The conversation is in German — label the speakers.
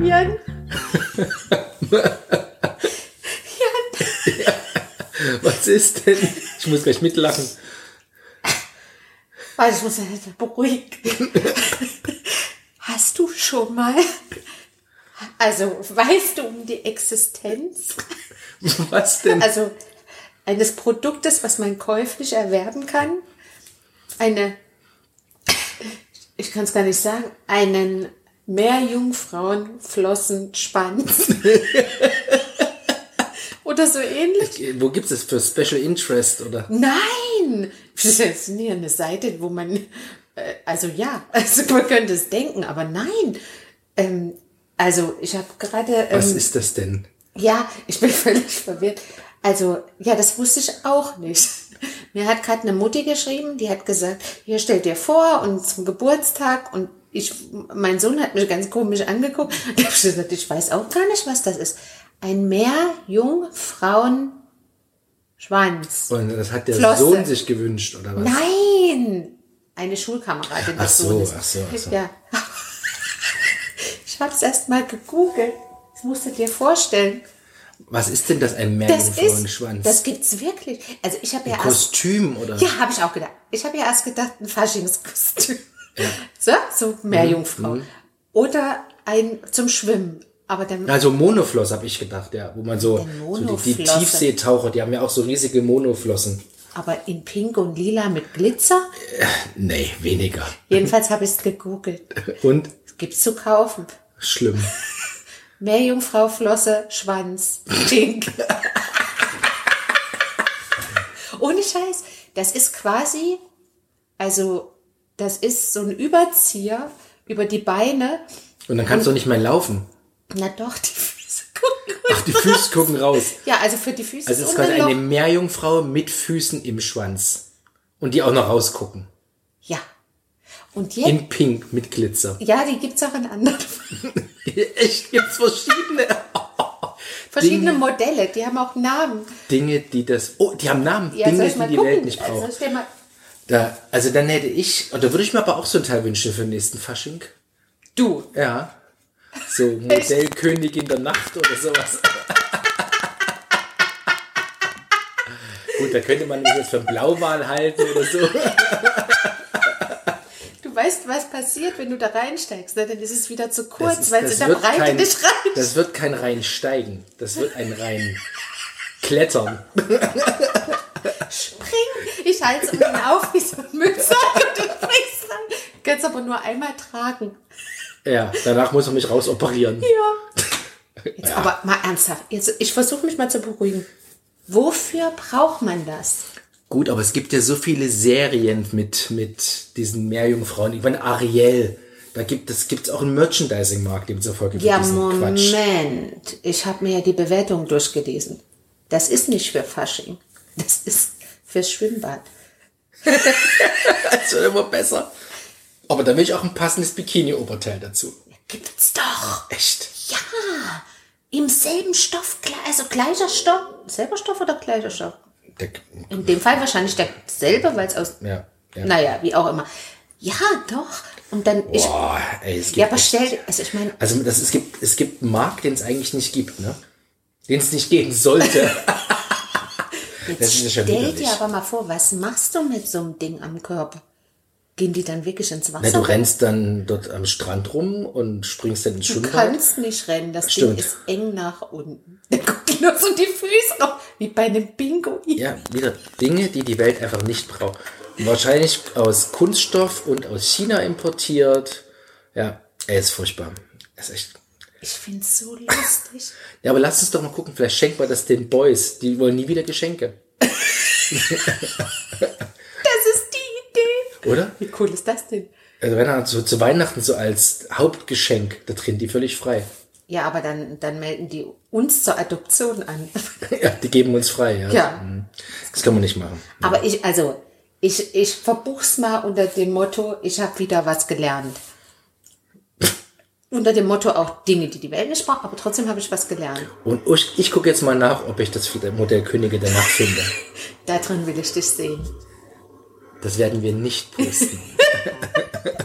Speaker 1: Jan.
Speaker 2: Was ist denn? Ich muss gleich mitlachen.
Speaker 1: Warte, ich muss ja nicht beruhigen. Hast du schon mal, also weißt du um die Existenz,
Speaker 2: Was denn?
Speaker 1: also eines Produktes, was man käuflich erwerben kann? Eine, ich kann es gar nicht sagen, einen Meerjungfrauenflossenschwanz. Oder so ähnlich.
Speaker 2: Wo gibt es für Special Interest oder?
Speaker 1: Nein! Das ist nie eine Seite, wo man, äh, also ja, also man könnte es denken, aber nein. Ähm, also ich habe gerade,
Speaker 2: Was
Speaker 1: ähm,
Speaker 2: ist das denn?
Speaker 1: ja, ich bin völlig verwirrt. Also ja, das wusste ich auch nicht. Mir hat gerade eine Mutti geschrieben, die hat gesagt, hier stellt dir vor und zum Geburtstag und ich, mein Sohn hat mich ganz komisch angeguckt. Ich habe gesagt, ich weiß auch gar nicht, was das ist. Ein Meerjungfrauenschwanz.
Speaker 2: Und das hat der
Speaker 1: Flosse.
Speaker 2: Sohn sich gewünscht, oder was?
Speaker 1: Nein! Eine Schulkameradin
Speaker 2: Ach
Speaker 1: des
Speaker 2: so,
Speaker 1: Sohnes.
Speaker 2: ach so, ach so.
Speaker 1: Ja. Ich habe es erst mal gegoogelt. Das musst du dir vorstellen.
Speaker 2: Was ist denn das, ein
Speaker 1: Das ist,
Speaker 2: Meerjungfrauenschwanz?
Speaker 1: das gibt's wirklich. Also ich habe ja erst,
Speaker 2: Kostüm oder?
Speaker 1: ja, habe ich auch gedacht. Ich habe ja erst gedacht, ein Faschingskostüm. So, so Meerjungfrau.
Speaker 2: Mhm.
Speaker 1: Oder ein zum Schwimmen. Aber dann,
Speaker 2: Also Monofloss habe ich gedacht, ja, wo man so, so die, die. Tiefseetaucher, die haben ja auch so riesige Monoflossen.
Speaker 1: aber in Pink und Lila mit Glitzer.
Speaker 2: Nee, weniger.
Speaker 1: Jedenfalls habe ich es gegoogelt.
Speaker 2: Und
Speaker 1: Es gibt's zu kaufen.
Speaker 2: schlimm.
Speaker 1: Meerjungfrau, Flosse, Schwanz, Pink. Ohne Scheiß. Das ist quasi, also, das ist so ein Überzieher über die Beine.
Speaker 2: Und dann kannst du nicht mehr laufen.
Speaker 1: Na doch, die Füße gucken.
Speaker 2: Ach, die Füße gucken raus.
Speaker 1: Ja, also für die Füße
Speaker 2: Also es ist quasi eine. Meerjungfrau mit Füßen im Schwanz. Und die auch noch rausgucken.
Speaker 1: Ja. Und jetzt,
Speaker 2: In Pink mit Glitzer.
Speaker 1: ja, die gibt's auch in anderen.
Speaker 2: Echt, gibt's verschiedene
Speaker 1: Verschiedene
Speaker 2: Dinge.
Speaker 1: Modelle, die haben auch Namen.
Speaker 2: Dinge, die das. Oh, die haben Namen.
Speaker 1: Ja,
Speaker 2: Dinge, die
Speaker 1: mal
Speaker 2: die
Speaker 1: gucken?
Speaker 2: Welt nicht
Speaker 1: Also,
Speaker 2: braucht.
Speaker 1: mal,
Speaker 2: Da, also dann hätte ich, und da würde ich mir aber auch so ein Teil wünschen für den nächsten Fasching.
Speaker 1: du.
Speaker 2: Ja. So Modellkönigin der Nacht oder sowas. Gut, da könnte man mich jetzt für Blauwal halten oder so.
Speaker 1: Du weißt, was passiert, wenn du da reinsteigst. Ne? Dann ist es wieder zu kurz, weil es in der Breite
Speaker 2: kein-
Speaker 1: nicht reicht.
Speaker 2: Das wird kein reinsteigen. Das wird ein rein klettern.
Speaker 1: Spring! Ich halte es unten auf wie so ein Müllsack und du springst rein. Kannst aber nur einmal tragen.
Speaker 2: Ja, danach muss man mich rausoperieren.
Speaker 1: Ja. Jetzt aber mal ernsthaft. Jetzt, ich versuche mich mal zu beruhigen. Wofür braucht man das?
Speaker 2: Gut, aber es gibt ja so viele Serien mit, mit diesen Meerjungfrauen. Ich meine, Ariel. Da gibt es gibt's auch einen Merchandising-Markt, dem zufolge für
Speaker 1: Ja,
Speaker 2: diesen Quatsch.
Speaker 1: Moment. Ich habe mir ja die Bewertung durchgelesen. Das ist nicht für Fasching. Das ist fürs Schwimmbad.
Speaker 2: Das wird immer besser. Aber da will ich auch ein passendes Bikini-Oberteil dazu.
Speaker 1: Gibt's doch.
Speaker 2: Echt?
Speaker 1: Ja. Im selben Stoff, also gleicher Stoff. Selber Stoff oder gleicher Stoff?
Speaker 2: Der,
Speaker 1: In dem Fall wahrscheinlich derselbe, weil es aus.
Speaker 2: ja, ja.
Speaker 1: Naja, wie auch immer. Ja, doch. Und dann. Ich,
Speaker 2: Boah, ey, es gibt
Speaker 1: ja, aber stell dir. Also, ich meine,
Speaker 2: Also das, es, gibt, es gibt einen Markt, den es eigentlich nicht gibt, ne? Den es nicht geben sollte.
Speaker 1: jetzt stell
Speaker 2: widerlich.
Speaker 1: dir aber mal vor, was machst du mit so einem Ding am Körper? Gehen die dann wirklich ins Wasser?
Speaker 2: Na, du rennst dann dort am Strand rum und springst dann ins
Speaker 1: Du
Speaker 2: Schwimmbad.
Speaker 1: kannst nicht rennen, das
Speaker 2: Stimmt.
Speaker 1: Ding ist eng nach unten. Da gucken nur so die Füße noch, wie bei einem Bingo.
Speaker 2: Ja, wieder Dinge, die die Welt einfach nicht braucht. Wahrscheinlich aus Kunststoff und aus China importiert. Ja, er ist furchtbar. Er ist echt.
Speaker 1: Ich find's so lustig.
Speaker 2: Ja, aber lass uns doch mal gucken. Vielleicht schenkt man das den Boys. Die wollen nie wieder Geschenke.
Speaker 1: Das ist die Idee.
Speaker 2: Oder?
Speaker 1: Wie cool ist das denn?
Speaker 2: Also wenn er so zu Weihnachten so als Hauptgeschenk, da drin die völlig frei.
Speaker 1: Ja, aber dann, dann melden die uns zur Adoption an.
Speaker 2: Ja, die geben uns frei. Ja.
Speaker 1: Ja.
Speaker 2: Das kann man nicht machen.
Speaker 1: Aber ich, also, ich, ich verbuch's mal unter dem Motto, ich habe wieder was gelernt. Unter dem Motto auch Dinge, die die Welt nicht braucht, aber trotzdem habe ich was gelernt.
Speaker 2: Und ich, ich gucke jetzt mal nach, ob ich das Modell Könige der Nacht finde.
Speaker 1: Da drin will ich dich sehen.
Speaker 2: Das werden wir nicht posten.